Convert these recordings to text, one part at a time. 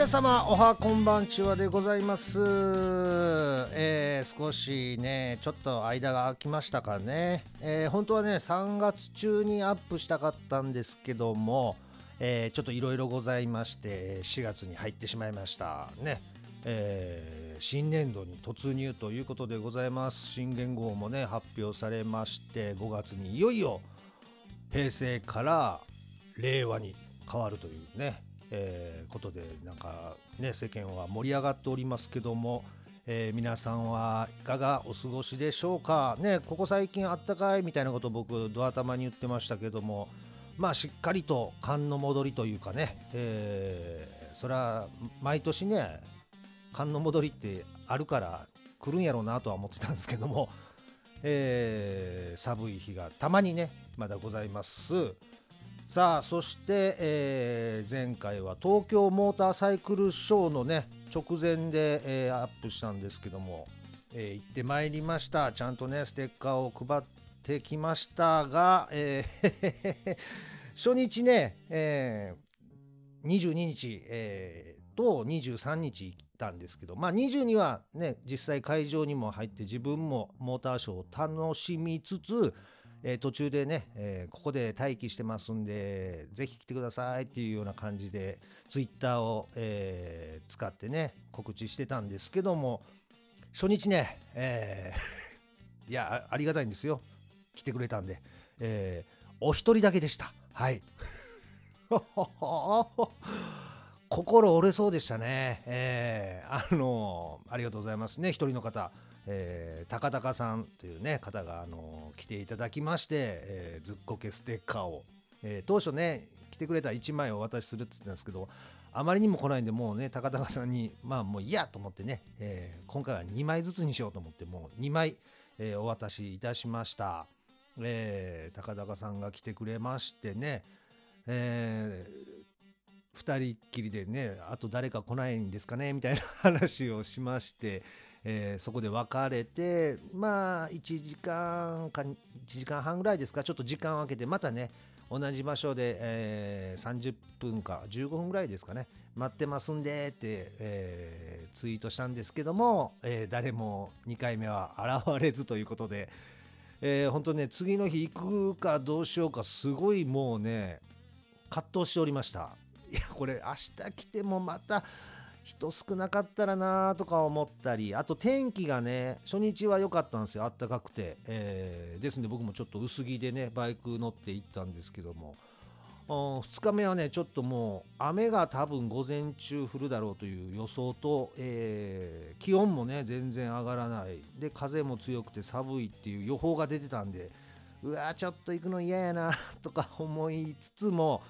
皆様おはこんばんちはでございます、えー少しねちょっと間が空きましたかね、えー本当はね3月中にアップしたかったんですけども、えーちょっといろいろございまして4月に入ってしまいましたね、えー新年度に突入ということでございます。新元号もね発表されまして5月にいよいよ平成から令和に変わるというね、えーことでなんかね世間は盛り上がっておりますけども、えー皆さんはいかがお過ごしでしょうか？ねここ最近あったかいみたいなこと僕ドア玉に言ってましたけどもまあしっかりと寒の戻りというかね、えーそれは毎年ね寒の戻りってあるから来るんやろうなとは思ってたんですけども、えー寒い日がたまにねまだございます。さあそして、えー前回は東京モーターサイクルショーのね直前で、えーアップしたんですけども、えー行ってまいりました。ちゃんとねステッカーを配ってきましたが、えー 初日ね、えー22日、えーと23日行ったんですけどまあ22はね実際会場にも入って自分もモーターショーを楽しみつつ、えー途中でね、えーここで待機してますんでぜひ来てくださいっていうような感じでツイッターを、えー使ってね告知してたんですけども初日ね、えー いやありがたいんですよ来てくれたんで、えーお一人だけでしたはい 心折れそうでしたね。えーあのありがとうございますね。一人の方、えー高高さんというね方があの来ていただきまして、えーずっこけステッカーを、えー当初ね来てくれた1枚をお渡しするって言ってたんですけど、あまりにも来ないんでもうね高高さんにまあもう嫌と思ってね、えー今回は2枚ずつにしようと思ってもう2枚、えーお渡しいたしました。えー高高さんが来てくれましてね、えー2人っきりでねあと誰か来ないんですかねみたいな話をしまして、えーそこで別れてまあ1時間か1時間半ぐらいですかちょっと時間を空けてまたね同じ場所で、えー30分か15分ぐらいですかね待ってますんでって、えーツイートしたんですけども、えー誰も2回目は現れずということで、えー本当ね次の日行くかどうしようかすごいもうね葛藤しておりました。いやこれ明日来てもまた人少なかったらなとか思ったりあと天気がね初日は良かったんですよ。あったかくて、えーですんで僕もちょっと薄着でねバイク乗って行ったんですけども。2日目はねちょっともう雨が多分午前中降るだろうという予想と、えー気温もね全然上がらない。で風も強くて寒いっていう予報が出てたんでうわーちょっと行くの嫌やなとか思いつつも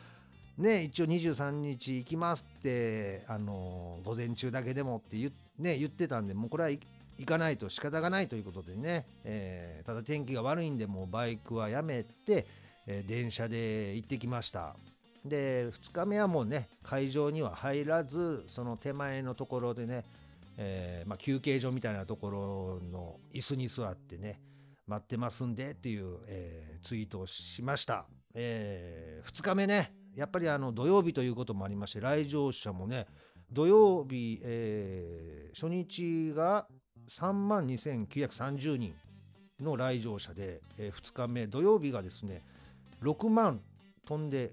ね一応23日行きますって、あのー午前中だけでもって言,、ね、言ってたんでもうこれは行かないと仕方がないということでね、えーただ天気が悪いんでもうバイクはやめて、えー電車で行ってきました。で2日目はもうね会場には入らずその手前のところでね、えーまあ、休憩所みたいなところの椅子に座ってね待ってますんでっていう、えツイートをしました、え2日目ねやっぱりあの土曜日ということもありまして来場者もね土曜日、えー初日が3万2930人の来場者で、え2日目土曜日がですね6万飛んで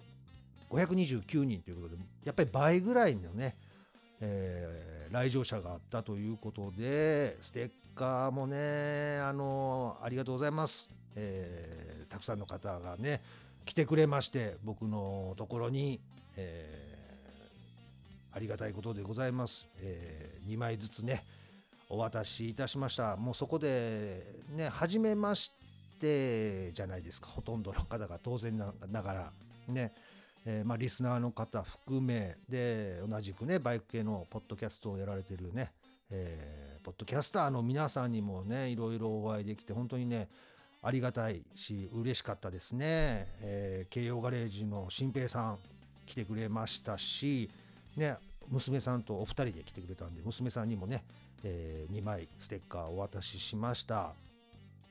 529人ということでやっぱり倍ぐらいのね、えー来場者があったということでステッカーもねあのありがとうございます、えーたくさんの方がね来てくれまして僕のところに、えーありがたいことでございます、え2枚ずつねお渡しいたしました。もうそこでね初めましてじゃないですか。ほとんどの方が当然なながらね。えーまあ、リスナーの方含めで同じくねバイク系のポッドキャストをやられてるね、えーポッドキャスターの皆さんにもねいろいろお会いできて本当にねありがたいし嬉しかったですね、えー京葉ガレージの新平さん来てくれましたしね娘さんとお二人で来てくれたんで娘さんにもね、え2枚ステッカーお渡ししました。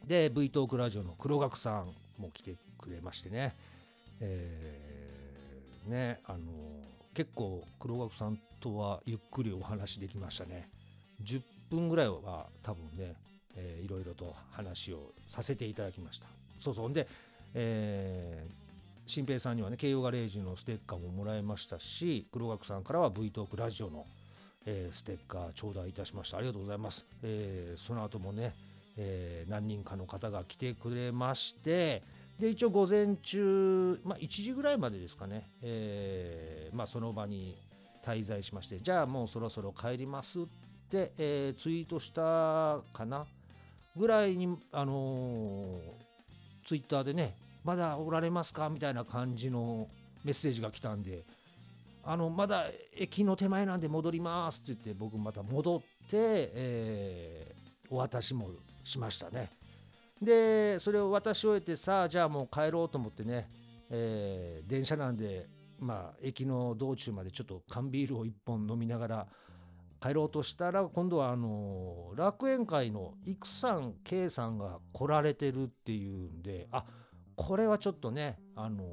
で V トークラジオの黒学さんも来てくれましてね、えーねあの結構黒学さんとはゆっくりお話できましたね。10分ぐらいは多分ね、えー、いろいろと話をさせていただきました。そうそう。で、えー、新平さんにはね慶応ガレージのステッカーももらいましたし黒学さんからは V トークラジオの、えー、ステッカー頂戴いたしました。ありがとうございます、えー、その後もね、えー、何人かの方が来てくれましてで一応午前中、まあ、1時ぐらいまでですかね、えーまあ、その場に滞在しましてじゃあもうそろそろ帰りますって、えー、ツイートしたかな？ぐらいに、あのー、ツイッターでねまだおられますかみたいな感じのメッセージが来たんであのまだ駅の手前なんで戻りますって言って僕また戻って、えー、お渡しもしましたね。でそれを渡し終えてさあじゃあもう帰ろうと思ってね、えー、電車なんでまあ駅の道中までちょっと缶ビールを1本飲みながら帰ろうとしたら今度はあの楽園会の育さん K さんが来られてるっていうんであこれはちょっとねあの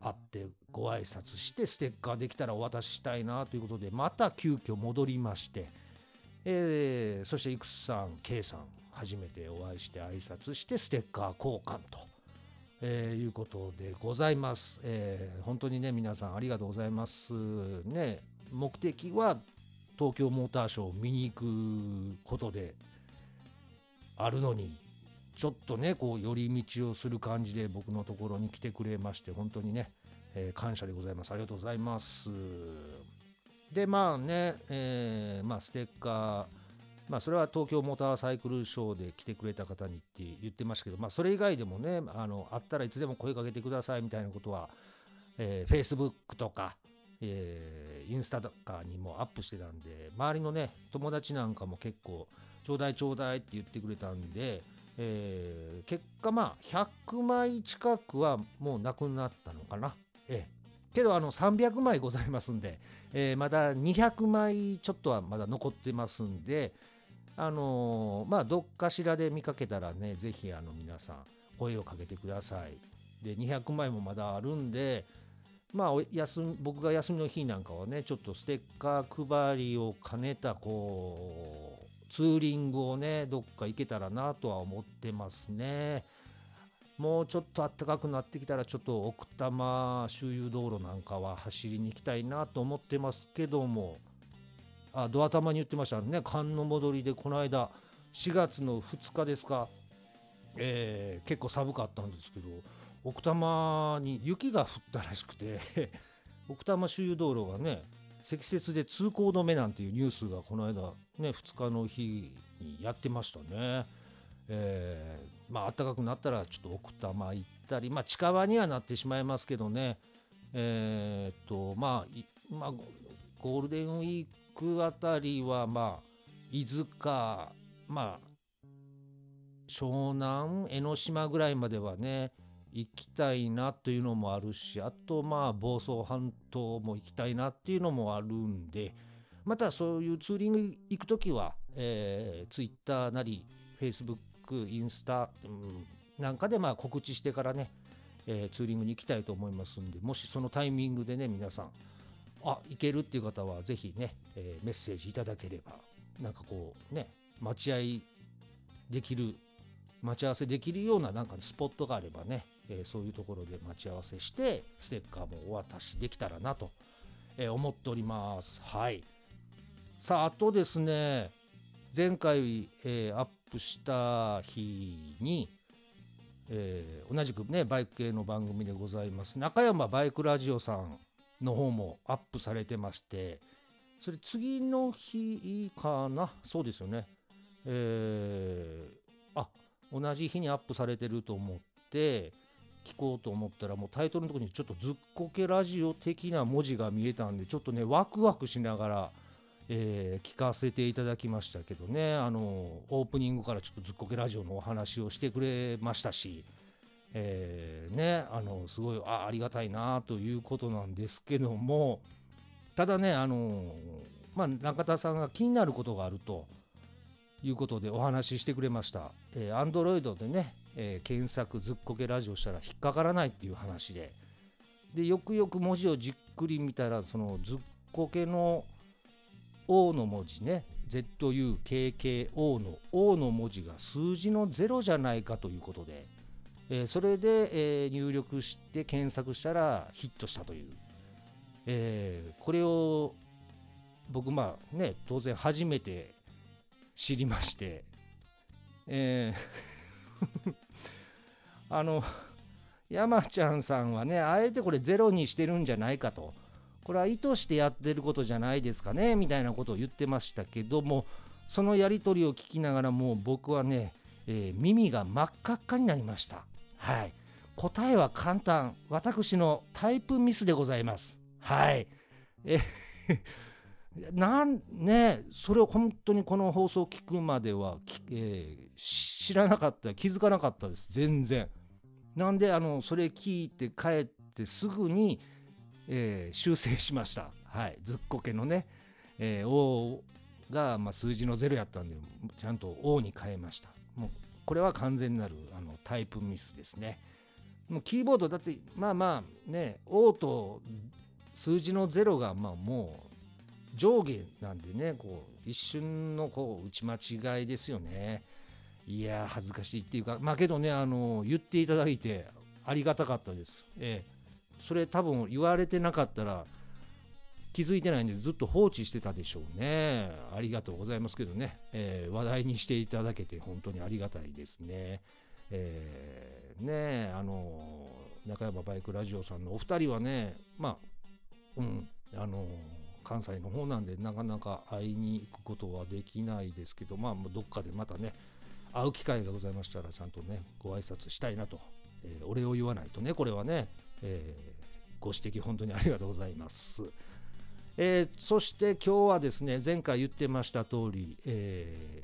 会ってご挨拶してステッカーできたらお渡ししたいなということでまた急遽戻りまして、えー、そして育さん K さん初めてお会いして挨拶してステッカー交換と、えー、いうことでございます、えー、本当にね皆さんありがとうございます。ね目的は東京モーターショーを見に行くことであるのにちょっとねこう寄り道をする感じで僕のところに来てくれまして本当にね、えー、感謝でございます。ありがとうございます。でまあね、えー、まあステッカーまあ、それは東京モーターサイクルショーで来てくれた方にって言ってましたけど、まあ、それ以外でもねあのあったらいつでも声かけてくださいみたいなことは、えー、Facebook とか、えー、インスタとかにもアップしてたんで周りのね友達なんかも結構ちょうだいちょうだいって言ってくれたんで、えー、結果まあ100枚近くはもうなくなったのかな。ええけどあの300枚ございますんで、えー、まだ200枚ちょっとはまだ残ってますんで、あのー、まあどっかしらで見かけたらね是非あの皆さん声をかけてくださいで200枚もまだあるんでまあ休僕が休みの日なんかはねちょっとステッカー配りを兼ねたこうツーリングをねどっか行けたらなとは思ってますね。もうちょっと暖かくなってきたらちょっと奥多摩周遊道路なんかは走りに行きたいなと思ってますけども。あドア玉に言ってましたね。寒の戻りでこの間4月の2日ですか、えー、結構寒かったんですけど。奥多摩に雪が降ったらしくて 奥多摩周遊道路がね積雪で通行止めなんていうニュースがこの間ね2日の日にやってましたね。えー、まあ暖かくなったらちょっと奥多摩行ったりまあ近場にはなってしまいますけどねえー、っとまあまあゴールデンウィークあたりはまあ伊豆かまあ湘南江ノ島ぐらいまではね行きたいなというのもあるしあとまあ房総半島も行きたいなっていうのもあるんでまたそういうツーリング行く時は、えー、Twitter なり Facebook インスタ、うん、なんかでまあ告知してからね、えー、ツーリングに行きたいと思いますんでもしそのタイミングでね皆さんあいけるっていう方はぜひね、えー、メッセージいただければなんかこうね待ち合いできる待ち合わせできるようななんかスポットがあればね、えー、そういうところで待ち合わせしてステッカーもお渡しできたらなと、えー、思っております。はい。さああとですね前回、えー、アップした日に、え、同じくねバイク系の番組でございます。中山バイクラジオさんの方もアップされてましてそれ次の日かな？そうですよね。えー、同じ日にアップされてると思って聞こうと思ったらもうタイトルのとこにちょっとずっこけラジオ的な文字が見えたんでちょっとねワクワクしながら、えー、聞かせていただきましたけどね。あのオープニングからちょっとずっこけラジオのお話をしてくれましたしえー、ねあのすごいあありがたいなということなんですけどもただねあのまあ中田さんが気になることがあるということでお話ししてくれました。えー、Android でね、えー、検索ずっこけラジオしたら引っかからないっていう話ででよくよく文字をじっくり見たらそのずっこけの「O」の文字ね ZUKKO の「O」の文字が数字の0じゃないかということで、えー、それで、えー、入力して検索したらヒットしたという、えー、これを僕まあね当然初めて知りまして。えー。あの山ちゃんさんはねあえてこれゼロにしてるんじゃないかと。これは意図してやってることじゃないですかねみたいなことを言ってましたけどもそのやり取りを聞きながらもう僕はね、えー、耳が真っ赤っかになりました。はい。答えは簡単。私のタイプミスでございます。はい。えなんねそれを本当にこの放送を聞くまでは、えー、知らなかった気づかなかったです全然。なんであのそれ聞いて帰ってすぐに、えー、修正しました。はいずっこけのね、えー、が、まあ、数字の0やったんでちゃんと O に変えました。もうこれは完全なるあのタイプミスですね。もうキーボードだってまあまあね O と数字の0がまあもう上下なんでねこう一瞬のこう打ち間違いですよね。いや恥ずかしいっていうかまあけどねあの言っていただいてありがたかったです、えー、それ多分言われてなかったら気づいてないんでずっと放置してたでしょうね。ありがとうございますけどね、えー、話題にしていただけて本当にありがたいですね。えー、ねあの中山バイクラジオさんのお二人はねまあうんあの関西の方なんでなかなか会いに行くことはできないですけどまあどっかでまたね会う機会がございましたらちゃんとねご挨拶したいなと、えー、お礼を言わないとねこれはね、えー、ご指摘本当にありがとうございます。えー、そして今日はですね前回言ってました通り、え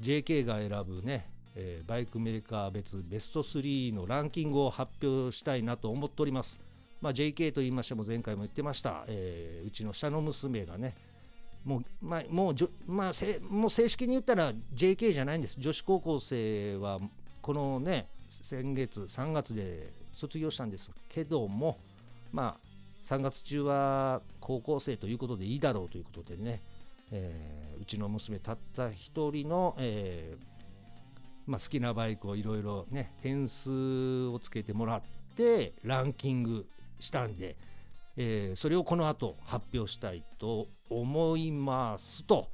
ー、JK が選ぶね、えー、バイクメーカー別ベスト3のランキングを発表したいなと思っております。まあ、JK と言いましても前回も言ってました、えー、うちの下の娘がねもう,、まあもうじょまあ、せもう正式に言ったら JK じゃないんです。女子高校生はこのね先月3月で卒業したんです。けどもまあ3月中は高校生ということでいいだろうということでね、えー、うちの娘たった一人の、えーまあ、好きなバイクをいろいろね点数をつけてもらってランキングしたんで、えー、それをこの後発表したいと思います。と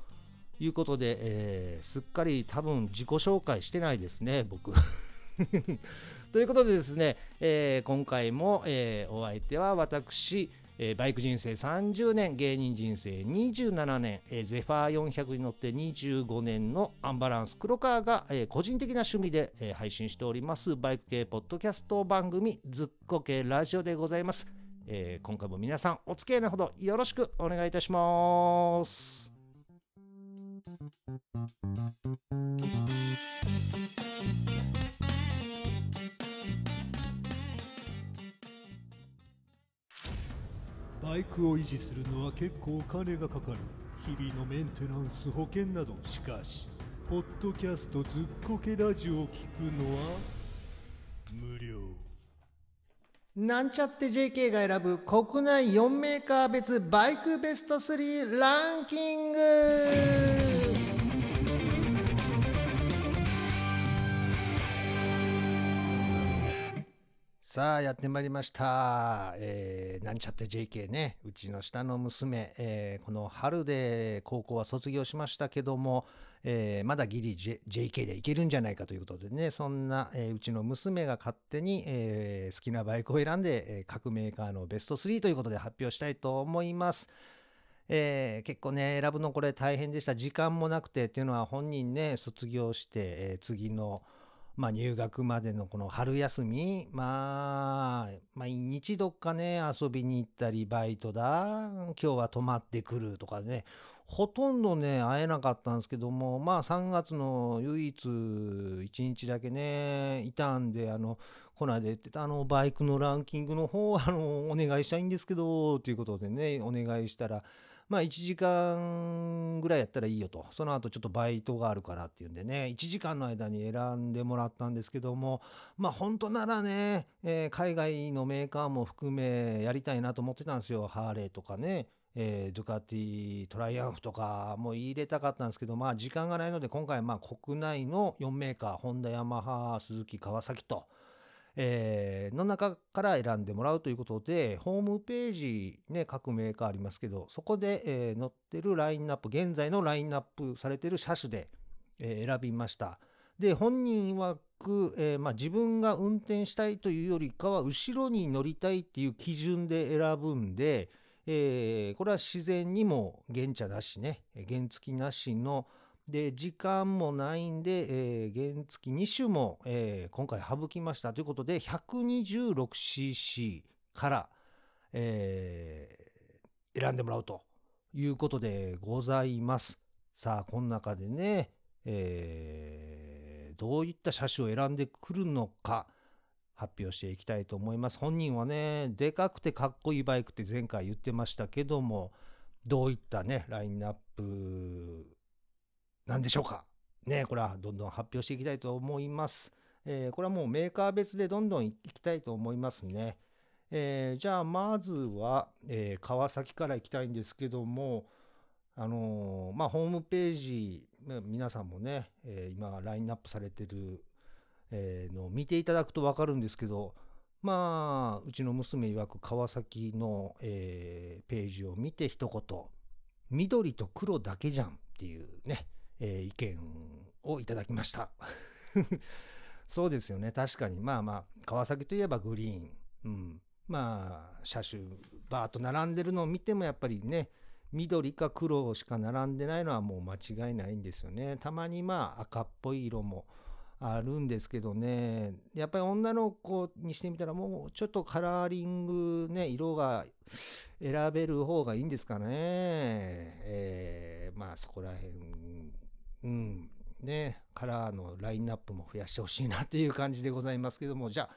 いうことで、えー、すっかり多分自己紹介してないですね僕。ということでですね、えー、今回も、えお相手は私えー、バイク人生30年芸人人生27年、えー、ゼファー400に乗って25年のアンバランス黒川が、えー、個人的な趣味で、え配信しております。バイク系ポッドキャスト番組ずっこ系ラジオでございます、え今回も皆さんお付き合いのほどよろしくお願いいたします。バイクを維持するのは結構お金がかかる。日々のメンテナンス保険など。しかしポッドキャストずっこけラジオを聞くのは無料。なんちゃって JK が選ぶ国内4メーカー別バイクベスト3ランキング。さあやってまいりました、えー、なんちゃって JK ね。うちの下の娘、えー、この春で高校は卒業しましたけども、えー、まだギリ、J、JK でいけるんじゃないかということでね。そんな、えうちの娘が勝手に、え好きなバイクを選んで、え各メーカーのベスト3ということで発表したいと思います。えー、結構ね選ぶのこれ大変でした。時間もなくてっていうのは本人ね卒業して、え次のまあ、入学までのこの春休み、まあ、毎日どっかね、遊びに行ったり、バイトだ、今日は泊まってくるとかね、ほとんどね、会えなかったんですけども、まあ3月の唯一1日だけね、いたんで、あの、この間言ってたあのバイクのランキングの方、あの、お願いしたいんですけど、ということでね、お願いしたら、まあ1時間ぐらいやったらいいよと。その後ちょっとバイトがあるからっていうんでね、1時間の間に選んでもらったんですけども、まあ本当ならね、えー海外のメーカーも含めやりたいなと思ってたんですよ。ハーレーとかね、えードゥカティ、トライアンフとかも入れたかったんですけど、まあ時間がないので今回まあ国内の4メーカー、ホンダ、ヤマハ、スズキ、川崎と、えーの中から選んでもらうということで、ホームページ、ね、各メーカーありますけど、そこで、えー載ってるラインナップ、現在のラインナップされてる車種で、えー選びました。で、本人曰く、えーまあ、自分が運転したいというよりかは、後ろに乗りたいっていう基準で選ぶんで、えーこれは自然にも原茶なしね、原付きなしの、で、時間もないんで、えー原付2種も、えー今回省きましたということで、126cc から、えー選んでもらうということでございます。さあ、この中でね、えーどういった車種を選んでくるのか、発表していきたいと思います。本人はね、でかくてかっこいいバイクって前回言ってましたけども、どういったね、ラインナップなんでしょうか？ね、これはどんどん発表していきたいと思います。えーこれはもうメーカー別でどんどんいきたいと思いますね。えーじゃあまずは、えー川崎から行きたいんですけども、あのーまあ、ホームページ、まあ皆さんもね、えー今ラインナップされてる、えーのを見ていただくと分かるんですけど、まあ、うちの娘曰く川崎の、えーページを見て一言、緑と黒だけじゃんっていうね、えー意見をいただきました。そうですよね。確かに。まあまあ、川崎といえばグリーン。うん。まあ、車種、バーッと並んでるのを見てもやっぱりね、緑か黒しか並んでないのはもう間違いないんですよね。たまにまあ赤っぽい色もあるんですけどね、やっぱり女の子にしてみたらもうちょっとカラーリングね、色が選べる方がいいんですかね。えーまあそこら辺、うん、ね、カラーのラインナップも増やしてほしいなっていう感じでございますけども、じゃあ、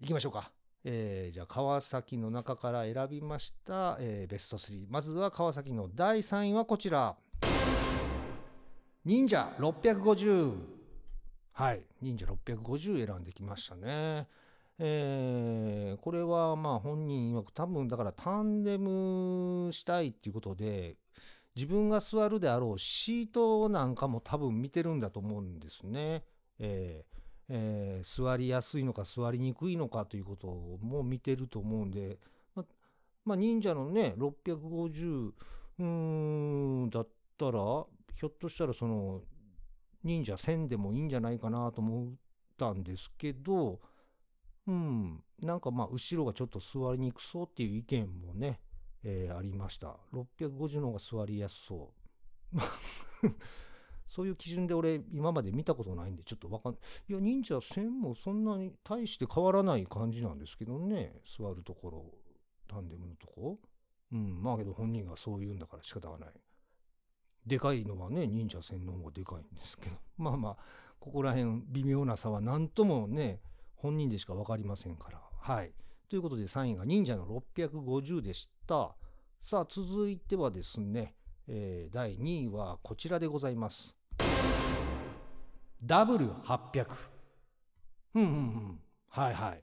行きましょうか。えーじゃあ川崎の中から選びました、えーベスト3まずは川崎の第3位はこちら。忍者650はい。忍者650選んできましたね。えーこれはまあ本人曰く多分だからタンデムしたいっていうことで自分が座るであろうシートなんかも多分見てるんだと思うんですね。えーえー座りやすいのか座りにくいのかということも見てると思うんで、ままあ、忍者のね650うーんだったらひょっとしたらその忍者1000でもいいんじゃないかなと思ったんですけどうんなんかまあ後ろがちょっと座りにくそうっていう意見もね、えーありました。650の方が座りやすそう。そういう基準で俺今まで見たことないんでちょっとわかんないいや忍者1000もそんなに大して変わらない感じなんですけどね。座るところタンデムのとこ。うんまあけど本人がそう言うんだから仕方がない。でかいのはね忍者戦の方がでかいんですけど。まあまあここら辺微妙な差は何ともね本人でしか分かりませんから。はい。ということで3位が忍者の650でした。さあ続いてはですね、えー第2位はこちらでございます。W800 うんうんうん。はいはい。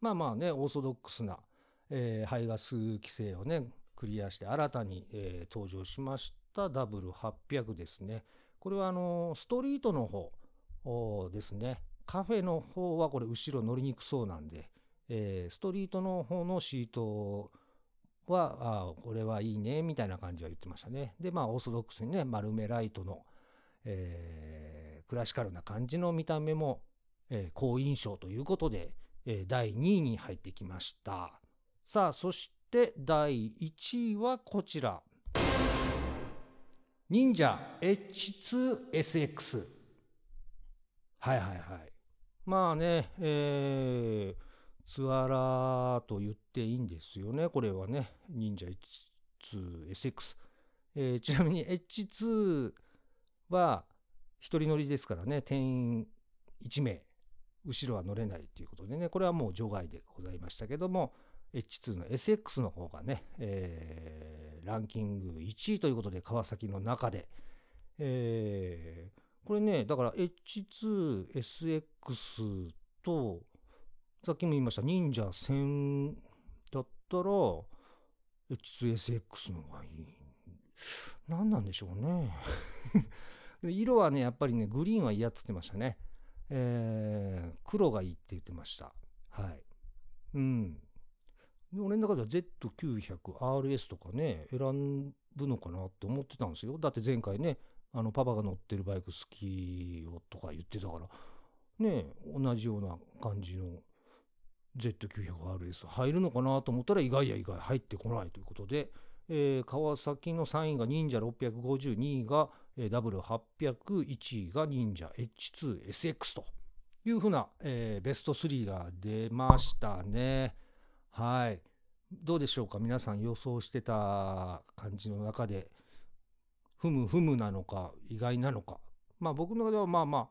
まあまあねオーソドックスな、えー排ガス規制をねクリアして新たに、えー登場しました。W800 ですね。これはあのーストリートの方ですね。カフェの方はこれ後ろ乗りにくそうなんで、えーストリートの方のシートはあこれはいいねみたいな感じは言ってましたね。でまあオーソドックスにね丸めライトの、えークラシカルな感じの見た目も、えー好印象ということで、え第2位に入ってきました。さあそして第1位はこちら。忍者 H2SX はいはいはい。まあねえーツアラーと言っていいんですよね。これはね。忍者 H2SX、えーちなみに H2 は一人乗りですからね。定員1名。後ろは乗れないということでね。これはもう除外でございましたけども、H2 の SX の方がね、えーランキング1位ということで川崎の中で、えーこれねだから H2SX とさっきも言いました。忍者1000だったら H2SX の方がいい。何なんでしょうね。色はねやっぱりねグリーンは嫌っつってましたね。えー黒がいいって言ってました。はい。うん。俺の中では Z900RS とかね選ぶのかなって思ってたんですよ。だって前回ねあのパパが乗ってるバイク好きよとか言ってたから。ね同じような感じの Z900RS 入るのかなと思ったら意外や意外入ってこないということで、えー川崎の3位が忍者650、2位が、W8001 位が忍者 H2SX というふうな、えーベスト3が出ましたね。はい。どうでしょうか？皆さん予想してた感じの中でふむふむなのか意外なのかまあ僕の中ではまあまあ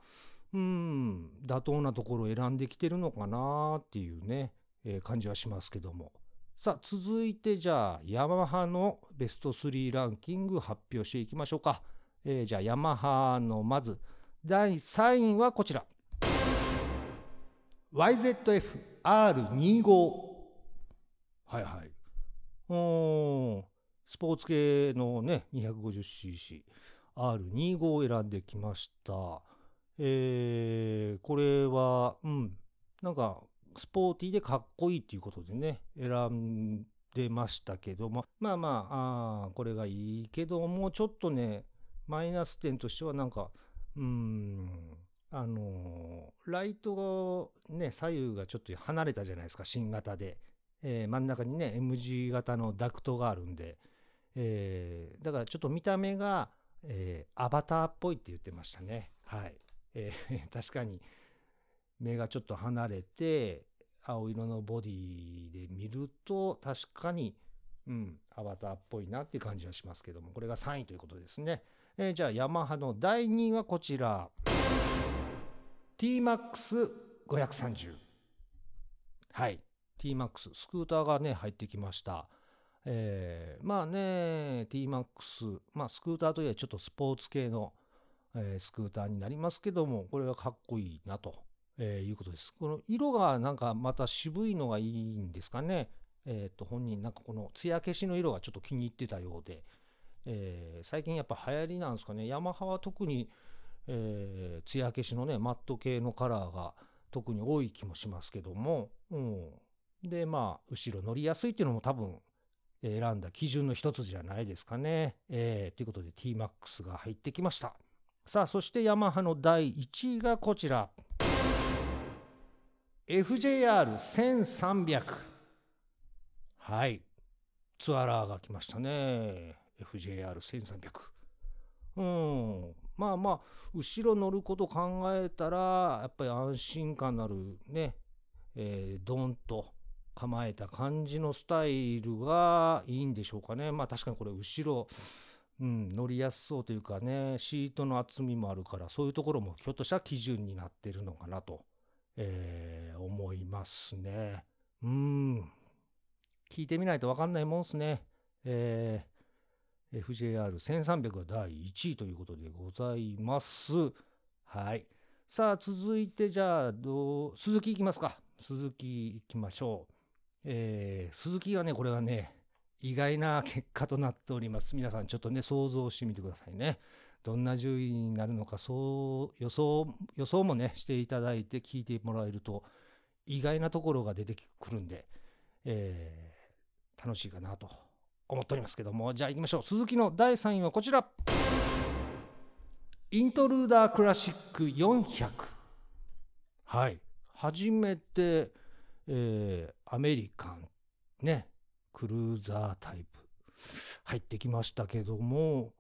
うん妥当なところを選んできてるのかなっていうね、えー感じはしますけどもさあ続いてじゃあヤマハのベスト3ランキング発表していきましょうか、えーじゃあヤマハのまず第3位はこちら YZF-R25 はいはい。うん。スポーツ系のね、250cc、R25 を選んできました。えー、これは、うん、なんか、スポーティーでかっこいいっていうことでね、選んでましたけども、まあまあ、あこれがいいけども、ちょっとね、マイナス点としてはなんか、うん、あのーライトがね、左右がちょっと離れたじゃないですか、新型で。えー真ん中にね M 字型のダクトがあるんで、えーだからちょっと見た目が、えーアバターっぽいって言ってましたね。はい、えー 確かに目がちょっと離れて青色のボディで見ると確かにうんアバターっぽいなっていう感じはしますけどもこれが3位ということですね、えーじゃあヤマハの第2位はこちら。TMAX530 はい。TMAX スクーターがね入ってきました。えーまあね TMAX まあスクーターといえばちょっとスポーツ系の、えースクーターになりますけどもこれはかっこいいなと、えーいうことですこの色がなんかまた渋いのがいいんですかねえっ、と本人なんかこの艶消しの色がちょっと気に入ってたようで、えー最近やっぱ流行りなんですかねヤマハは特にえー艶消しのねマット系のカラーが特に多い気もしますけども、うん、でまあ後ろ乗りやすいっていうのも多分え選んだ基準の一つじゃないですかね。えーということで TMAX が入ってきました。さあそしてヤマハの第1位がこちら。FJR1300 はい。ツアラーが来ましたね。FJR1300 うん。まあまあ後ろ乗ること考えたらやっぱり安心感のあるね、えードンと構えた感じのスタイルがいいんでしょうかね。まあ確かにこれ後ろ、うん、乗りやすそうというかねシートの厚みもあるからそういうところもひょっとしたら基準になってるのかなと、えー思いますねうん聞いてみないと分かんないもんですねえー FJR1300 が第1位ということでございます。はい。さあ、続いてじゃあ、どう、鈴木いきますか。鈴木いきましょう。えー鈴木はね、これはね、意外な結果となっております。皆さんちょっとね、想像してみてくださいね。どんな順位になるのか、そう、予想、予想もね、していただいて聞いてもらえると、意外なところが出てくるんで、えー楽しいかなと思っておりますけども。じゃあ行きましょう。鈴木の第3位はこちら。イントルーダークラシック400はい。初めて、えーアメリカン。ね。クルーザータイプ入ってきましたけども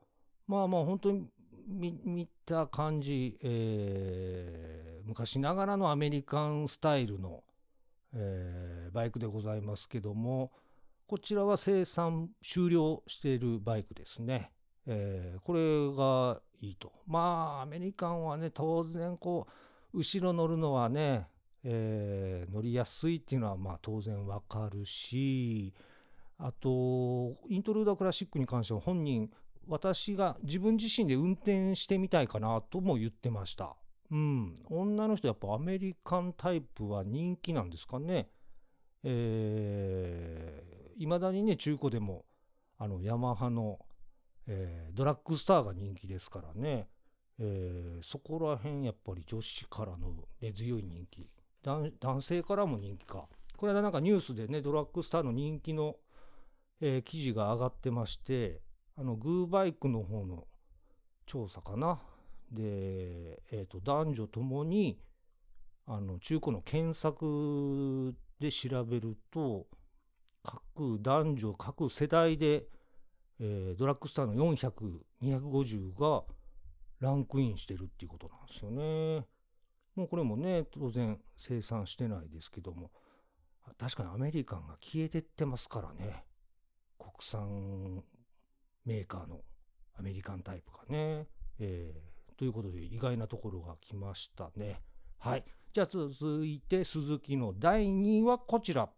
まあまあ本当に見た感じ、えー昔ながらのアメリカンスタイルの、えーバイクでございますけどもこちらは生産終了しているバイクですね。えーこれがいいと。まあアメリカンはね当然こう後ろ乗るのはね、えー乗りやすいっていうのはまあ当然わかるしあとイントルーダークラシックに関しては本人私が自分自身で運転してみたいかなとも言ってました。うん。女の人やっぱアメリカンタイプは人気なんですかね。えー、未だにね中古でもあのヤマハの、えードラッグスターが人気ですからね、えーそこら辺やっぱり女子からの根強い人気。男男性からも人気か。これはなんかニュースでねドラッグスターの人気の、えー記事が上がってましてあのグーバイクの方の調査かな。で、えー、と男女ともにあの中古の検索で調べると各男女各世代で、えードラッグスターの400250がランクインしてるっていうことなんですよね。もうこれもね当然生産してないですけども。確かにアメリカンが消えてってますからね。国産メーカーのアメリカンタイプがね。えーということで意外なところが来ましたね。はい。じゃあ続いて鈴木の第2位はこちら。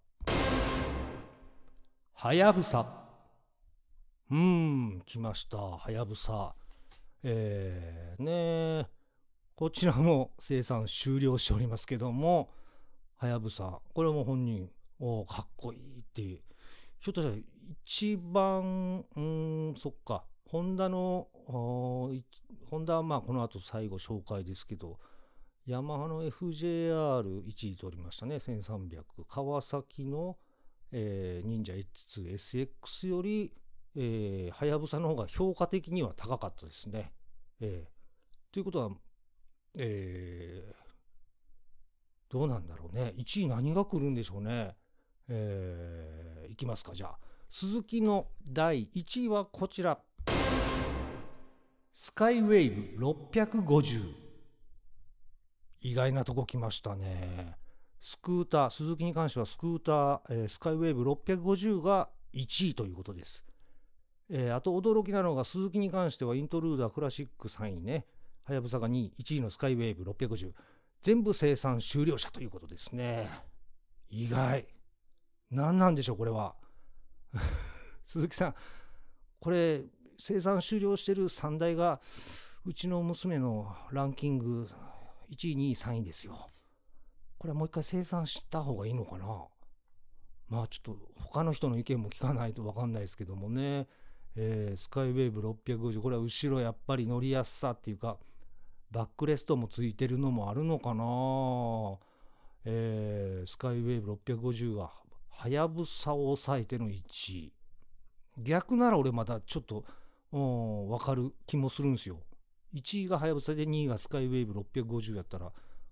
はやぶさ。うーん、来ました。はやぶさ。えー、ねこちらも生産終了しておりますけども、はやぶさ。これも本人、おかっこいいっていう。ひょっとしたら一番、うん、そっか。ホンダの、ホンダはまあこの後最後紹介ですけど、ヤマハの FJR1 位取りましたね、1300。川崎の、えー忍者 H2SX より、えー、はやぶさの方が評価的には高かったですね。えーということは、えーどうなんだろうね。1位何が来るんでしょうね。えーいきますか、じゃあ。鈴木の第1位はこちら。スカイウェイブ650。意外なとこ来ましたね。スクーター、鈴木に関してはスクーター、えースカイウェーブ650が1位ということです。えーあと驚きなのが鈴木に関してはイントルーダークラシック3位ね。はやぶさが2位、1位のスカイウェーブ650。全部生産終了者ということですね。意外。何なんでしょう、これは。鈴木さん、これ、生産終了してる3台が、うちの娘のランキング1位、2位、3位ですよ。これはもう一回生産した方がいいのかな？まあちょっと他の人の意見も聞かないと分かんないですけどもね、えースカイウェーブ650これは後ろやっぱり乗りやすさっていうかバックレストもついてるのもあるのかな？えースカイウェーブ650ははやぶさを抑えての1位逆なら俺まだちょっとうん分かる気もするんですよ1位がはやぶさで2位がスカイウェーブ650やったら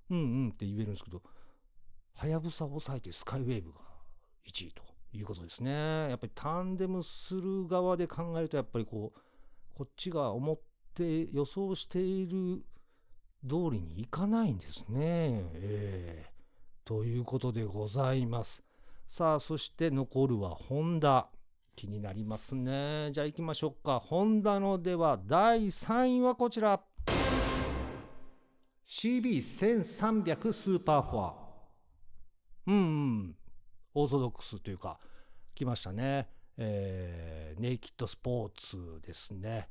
うんうんって言えるんですけどはやぶさを抑えてスカイウェーブが1位ということですね。やっぱりタンデムする側で考えるとやっぱりこうこっちが思って予想している通りにいかないんですね。ええということでございます。さあそして残るはホンダ気になりますね。じゃあ行きましょうか。ホンダのでは第3位はこちら。CB1300 スーパーフォア。うん、うん、オーソドックスというか、来ましたね。えーネイキッドスポーツですね。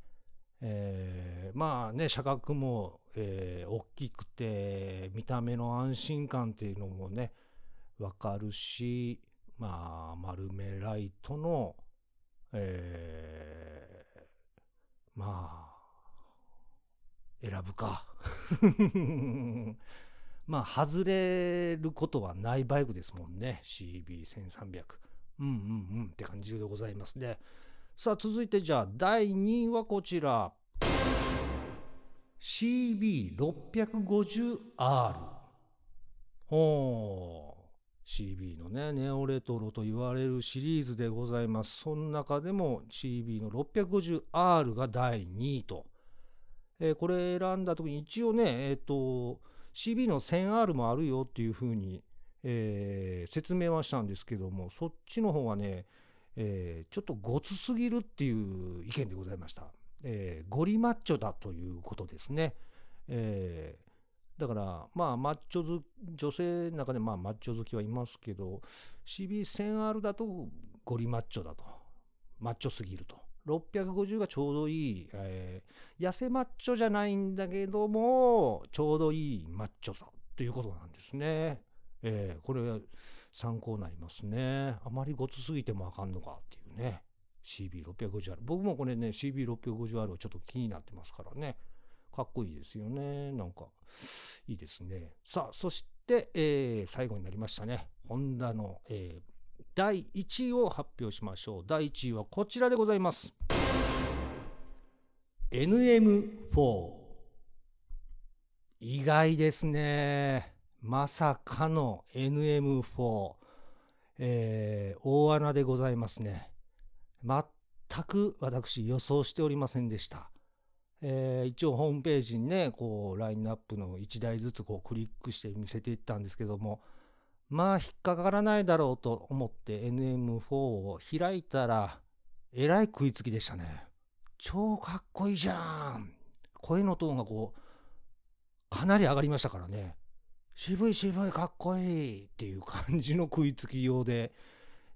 えーまあね、車格も、えー大きくて、見た目の安心感っていうのもね、わかるし、まあ、丸めライトの、えーまあ、選ぶか。まあ、外れることはないバイクですもんね。CB1300。うんうんうんって感じでございますね。さあ、続いてじゃあ、第2位はこちら。CB650R。ほう。CB のね、ネオレトロと言われるシリーズでございます。その中でも CB の 650R が第2位と。えーこれ選んだ時に一応ね、えっ、と、CB の 1000R もあるよっていうふうに、えー説明はしたんですけども、そっちの方はね、えーちょっとごつすぎるっていう意見でございました。えーゴリマッチョだということですね。えーだからまあマッチョず女性の中でまあマッチョ好きはいますけど CB1000R だとゴリマッチョだとマッチョすぎると650がちょうどいい、えー、痩せマッチョじゃないんだけどもちょうどいいマッチョさということなんですね。えー、これは参考になりますね。あまりごつすぎてもあかんのかっていうね。CB650R。僕もこれね、CB650R をちょっと気になってますからね。かっこいいですよね。なんか、いいですね。さあ、そして、えー、最後になりましたね。ホンダの、えー、第1位を発表しましょう。第1位はこちらでございます。NM4。意外ですね。まさかの NM4。えー、大穴でございますね。全く私予想しておりませんでした。えー、一応ホームページにね、こう、ラインナップの1台ずつこうクリックして見せていったんですけども、まあ引っかからないだろうと思って NM4 を開いたら、えらい食いつきでしたね。超かっこいいじゃん声のトーンがこう、かなり上がりましたからね。渋い渋いかっこいいっていう感じの食いつきようで、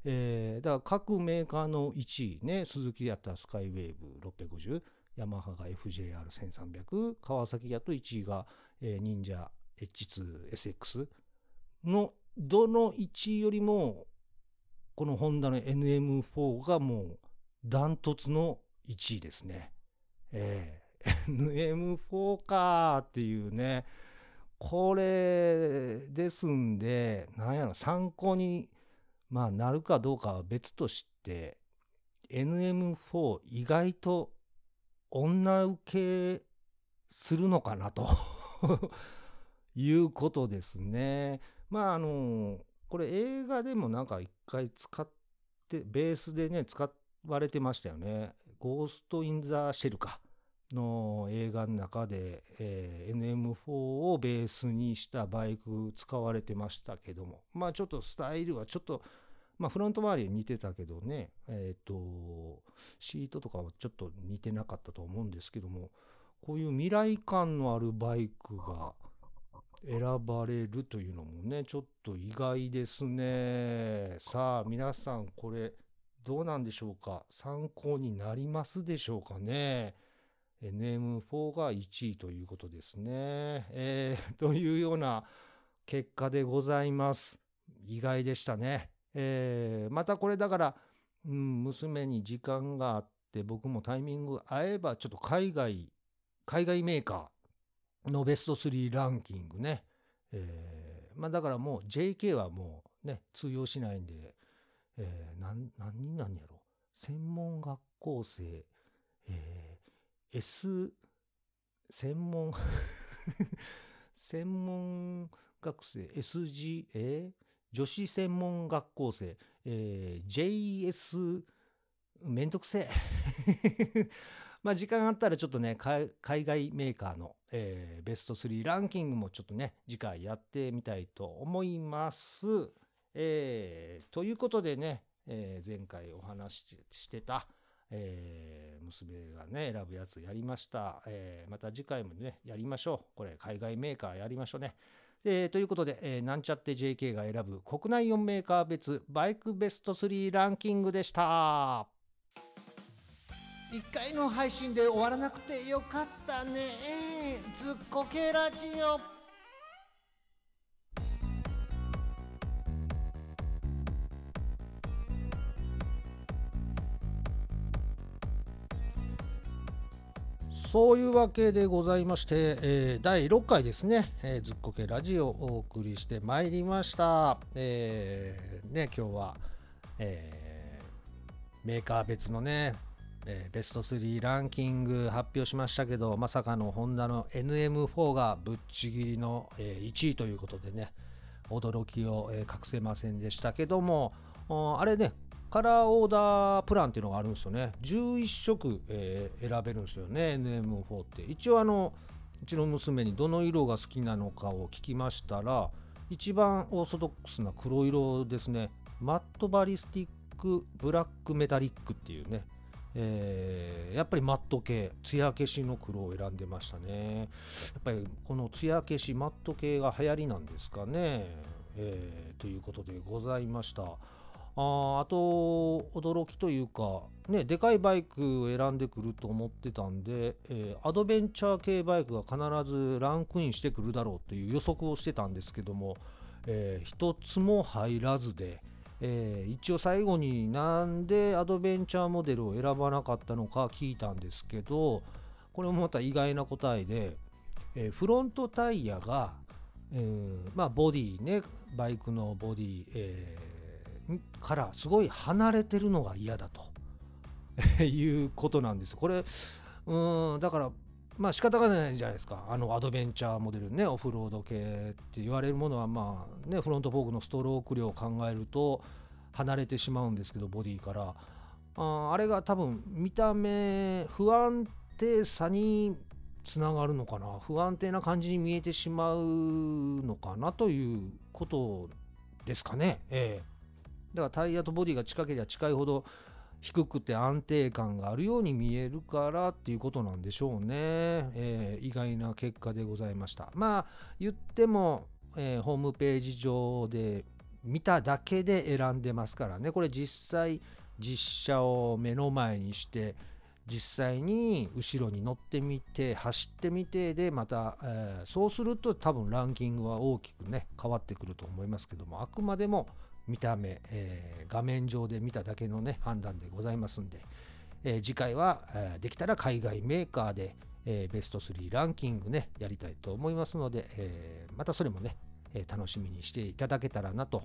えー、だから各メーカーの1位ね、鈴木やったスカイウェーブ650、ヤマハが FJR1300、川崎やと1位が、えー、忍者 H2SX のどの1位よりも、このホンダの NM4 がもうダントツの1位ですね。えー、NM4 かーっていうね、これですんで、なんやろ、参考にまあなるかどうかは別として NM4 意外と女受けするのかなと いうことですね。まああのこれ映画でもなんか一回使ってベースでね使われてましたよね。ゴースト・イン・ザ・シェルかの映画の中で、えー、NM4 をベースにしたバイク使われてましたけどもまあちょっとスタイルはちょっとまあ、フロント周りは似てたけどね、えっ、ー、と、シートとかはちょっと似てなかったと思うんですけども、こういう未来感のあるバイクが選ばれるというのもね、ちょっと意外ですね。さあ、皆さん、これ、どうなんでしょうか？参考になりますでしょうかね ?NM4 が1位ということですね。えー、というような結果でございます。意外でしたね。えー、またこれだから、うん、娘に時間があって僕もタイミング合えばちょっと海外海外メーカーのベスト3ランキングね、えー、まあだからもう JK はもうね通用しないんで、えー、何何人なんやろ？専門学校生、えー、S 専門 専門学生 SG え女子専門学校生、えー、JS めんどくせえ。まあ時間あったらちょっとね海外メーカーの、えー、ベスト3ランキングもちょっとね次回やってみたいと思います。えー、ということでね、えー、前回お話ししてた、えー、娘がね選ぶやつやりました、えー、また次回もねやりましょう。これ海外メーカーやりましょうね。えー、ということで、えー、なんちゃって JK が選ぶ国内4メーカー別バイクベスト3ランキングでした。1回の配信で終わらなくてよかったね。ずっこけラジオ。そういうわけでございまして、えー、第6回ですね、えー、ずっこけラジオをお送りしてまいりました。えー、ね、今日は、えー、メーカー別のね、えー、ベスト3ランキング発表しましたけど、まさかのホンダの NM4 がぶっちぎりの、えー、1位ということでね、驚きを、え、隠せませんでしたけども、あれね、カラーオーダープランっていうのがあるんですよね。11色、えー、選べるんですよね、NM4 って。一応あの、うちの娘にどの色が好きなのかを聞きましたら、一番オーソドックスな黒色ですね。マットバリスティックブラックメタリックっていうね、えーやっぱりマット系艶消しの黒を選んでましたねやっぱりこの艶消しマット系が流行りなんですかね、えーということでございましたああと驚きというかねでかいバイクを選んでくると思ってたんで、えーアドベンチャー系バイクが必ずランクインしてくるだろうという予測をしてたんですけども、えー一つも入らずで、えー一応最後になんでアドベンチャーモデルを選ばなかったのか聞いたんですけどこれもまた意外な答えで、えーフロントタイヤが、えーまあ、ボディねバイクのボディ、えーからすごい離れてるのが嫌だと。いうことなんです。これうんだからまあ仕方がないじゃないですか。あのアドベンチャーモデルねオフロード系って言われるものはまあねフロントフォークのストローク量を考えると離れてしまうんですけどボディから。ああれが多分見た目不安定さにつながるのかな。不安定な感じに見えてしまうのかなということですかね。ええ。だからタイヤとボディが近ければ近いほど低くて安定感があるように見えるからっていうことなんでしょうね、えー意外な結果でございました。まあ言っても、えーホームページ上で見ただけで選んでますからね。これ実際実車を目の前にして実際に後ろに乗ってみて走ってみてでまた、えーそうすると多分ランキングは大きくね変わってくると思いますけどもあくまでも見た目、えー画面上で見ただけのね判断でございますんで、えー次回は、えーできたら海外メーカーで、えベスト3ランキングねやりたいと思いますので、えまたそれもね、え楽しみにしていただけたらなと、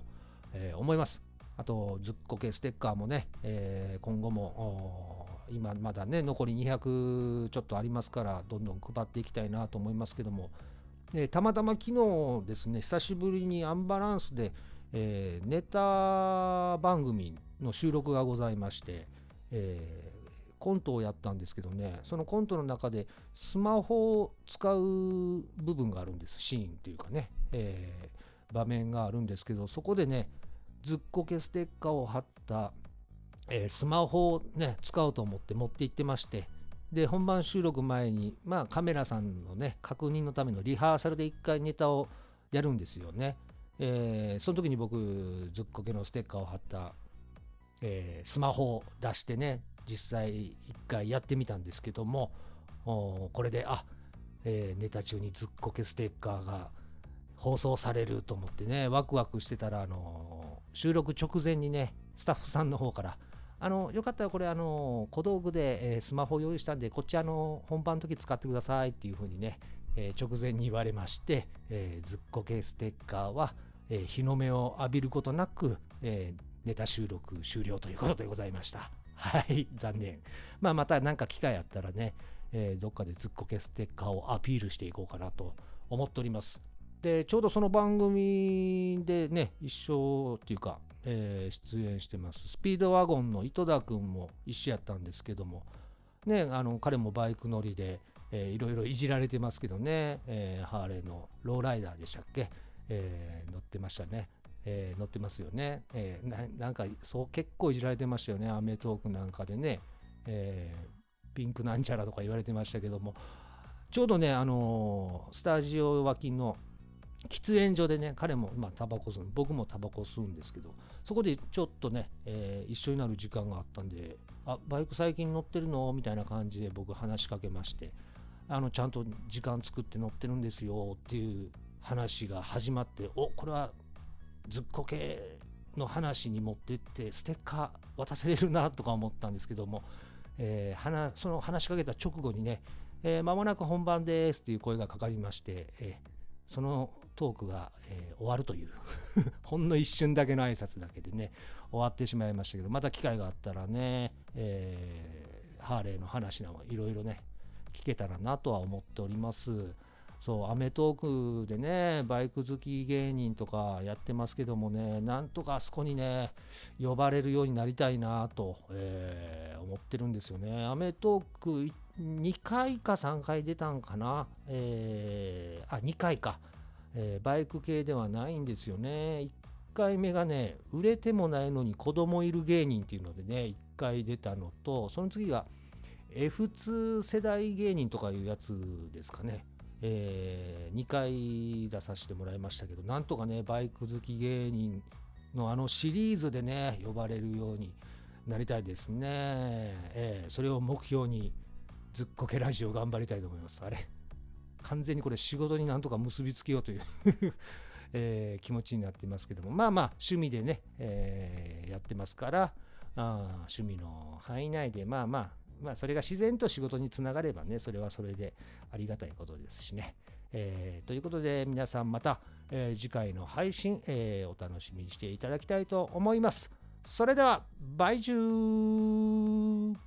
え思います。あとずっこけステッカーもね、え今後も今まだね残り200ちょっとありますからどんどん配っていきたいなと思いますけども、えたまたま昨日ですね久しぶりにアンバランスで、えーネタ番組の収録がございまして、えーコントをやったんですけどねそのコントの中でスマホを使う部分があるんですシーンっていうかね、えー場面があるんですけどそこでねずっこけステッカーを貼った、えスマホをね使おうと思って持って行ってましてで本番収録前にまあカメラさんのね確認のためのリハーサルで一回ネタをやるんですよね。えーその時に僕ずっこけのステッカーを貼った、えースマホを出してね実際一回やってみたんですけどもこれであ、えーネタ中にずっこけステッカーが放送されると思ってねワクワクしてたら、あのー収録直前にねスタッフさんの方からあのよかったらこれあの小道具で、えースマホ用意したんでこっちあの本番の時使ってくださいっていう風にね、えー直前に言われまして、えーずっこけステッカーは、えー日の目を浴びることなく、えーネタ収録終了ということでございました。はい、残念。まあ、また何か機会あったらね、えーどっかでずっこけステッカーをアピールしていこうかなと思っております。で、ちょうどその番組でね、一緒っていうか、えー出演してます。スピードワゴンの井戸田くんも一緒やったんですけども、ね、あの彼もバイク乗りで、えーいろいろいじられてますけどね、えーハーレーのローライダーでしたっけ、えー乗ってましたね。えー乗ってますよね、えーなんかそう結構いじられてましたよね、アメトークなんかでね、えーピンクなんちゃらとか言われてましたけども、ちょうどね、あのスタジオ脇の喫煙所でね、彼もまあタバコ吸う、僕もタバコ吸うんですけど、そこでちょっとね、えー一緒になる時間があったんで、あバイク最近乗ってるの？みたいな感じで僕話しかけまして、あのちゃんと時間作って乗ってるんですよっていう話が始まって、おこれはずっこけの話に持ってってステッカー渡せれるなとか思ったんですけども、えー話その話しかけた直後にね、えーもなく本番ですっていう声がかかりまして、えーそのトークが、えー終わるという ほんの一瞬だけの挨拶だけでね終わってしまいましたけどまた機会があったらね、えーハーレーの話などいろいろね聞けたらなとは思っております。そう、アメトークでね、バイク好き芸人とかやってますけどもね、なんとかあそこにね、呼ばれるようになりたいなと、えー思ってるんですよね。アメトーク2回か3回出たんかな、えーあ、2回か、えーバイク系ではないんですよね。1回目がね、売れてもないのに子供いる芸人っていうのでね、1回出たのとその次が F2 世代芸人とかいうやつですかね、えー、2回出させてもらいましたけどなんとかねバイク好き芸人のあのシリーズでね呼ばれるようになりたいですね、えー、それを目標にずっこけラジオ頑張りたいと思います。あれ完全にこれ仕事になんとか結びつけようという えー、気持ちになってますけども。まあまあ趣味でね、えー、やってますからあ趣味の範囲内でまあまあまあそれが自然と仕事につながればねそれはそれでありがたいことですしね。えー、ということで皆さんまた、えー、次回の配信、えー、お楽しみにしていただきたいと思います。それではバイジュー